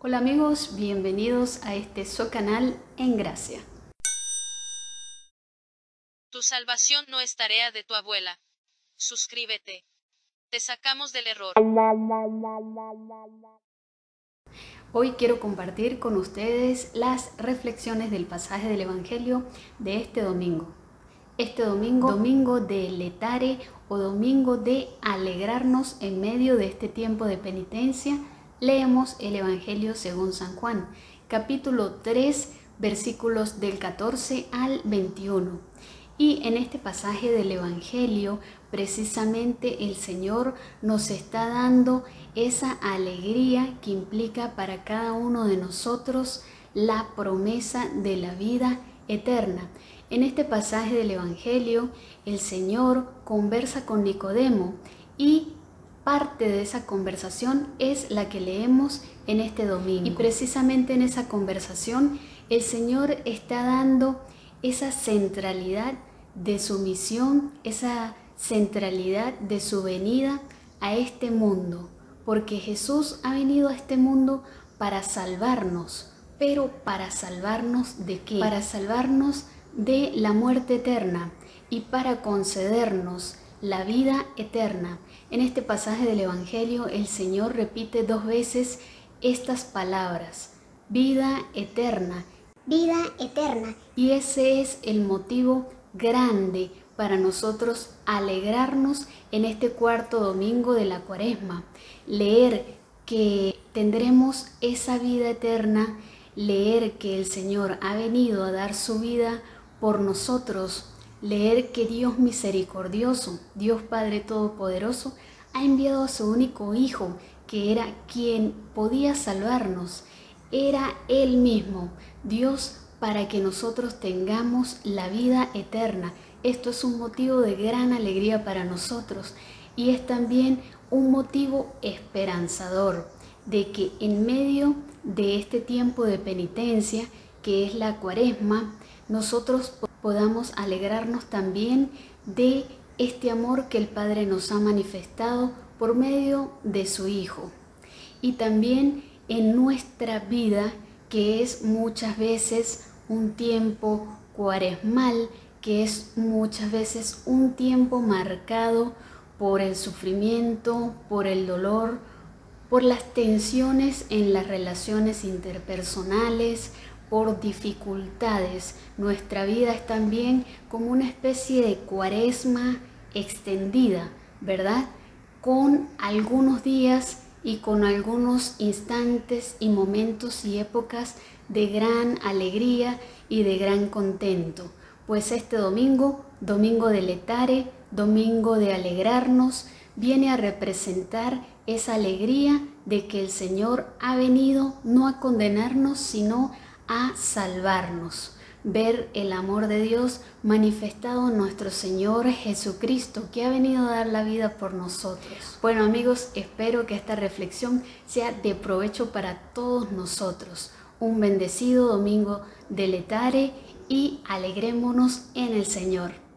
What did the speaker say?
Hola amigos, bienvenidos a este su canal en gracia. Tu salvación no es tarea de tu abuela. Suscríbete. Te sacamos del error. Hoy quiero compartir con ustedes las reflexiones del pasaje del Evangelio de este domingo. Este domingo, domingo de letare o domingo de alegrarnos en medio de este tiempo de penitencia leemos el Evangelio según San Juan, capítulo 3, versículos del 14 al 21. Y en este pasaje del Evangelio, precisamente el Señor nos está dando esa alegría que implica para cada uno de nosotros la promesa de la vida eterna. En este pasaje del Evangelio, el Señor conversa con Nicodemo y parte de esa conversación es la que leemos en este domingo. Y precisamente en esa conversación el Señor está dando esa centralidad de su misión, esa centralidad de su venida a este mundo, porque Jesús ha venido a este mundo para salvarnos, pero para salvarnos de qué? Para salvarnos de la muerte eterna y para concedernos la vida eterna. En este pasaje del Evangelio el Señor repite dos veces estas palabras, vida eterna. Vida eterna. Y ese es el motivo grande para nosotros alegrarnos en este cuarto domingo de la cuaresma. Leer que tendremos esa vida eterna, leer que el Señor ha venido a dar su vida por nosotros, leer que Dios misericordioso, Dios Padre Todopoderoso, ha enviado a su único Hijo, que era quien podía salvarnos, era Él mismo, Dios, para que nosotros tengamos la vida eterna. Esto es un motivo de gran alegría para nosotros y es también un motivo esperanzador de que en medio de este tiempo de penitencia, que es la cuaresma, nosotros podamos alegrarnos también de este amor que el Padre nos ha manifestado por medio de su Hijo. Y también en nuestra vida, que es muchas veces un tiempo cuaresmal, que es muchas veces un tiempo marcado por el sufrimiento, por el dolor, por las tensiones en las relaciones interpersonales, por dificultades. Nuestra vida es también como una especie de cuaresma extendida, ¿verdad? Con algunos días y con algunos instantes y momentos y épocas de gran alegría y de gran contento. Pues este domingo, domingo de letare, domingo de alegrarnos, viene a representar esa alegría de que el Señor ha venido no a condenarnos, sino a a salvarnos, ver el amor de Dios manifestado en nuestro Señor Jesucristo, que ha venido a dar la vida por nosotros. Bueno amigos, espero que esta reflexión sea de provecho para todos nosotros. Un bendecido domingo de letare y alegrémonos en el Señor.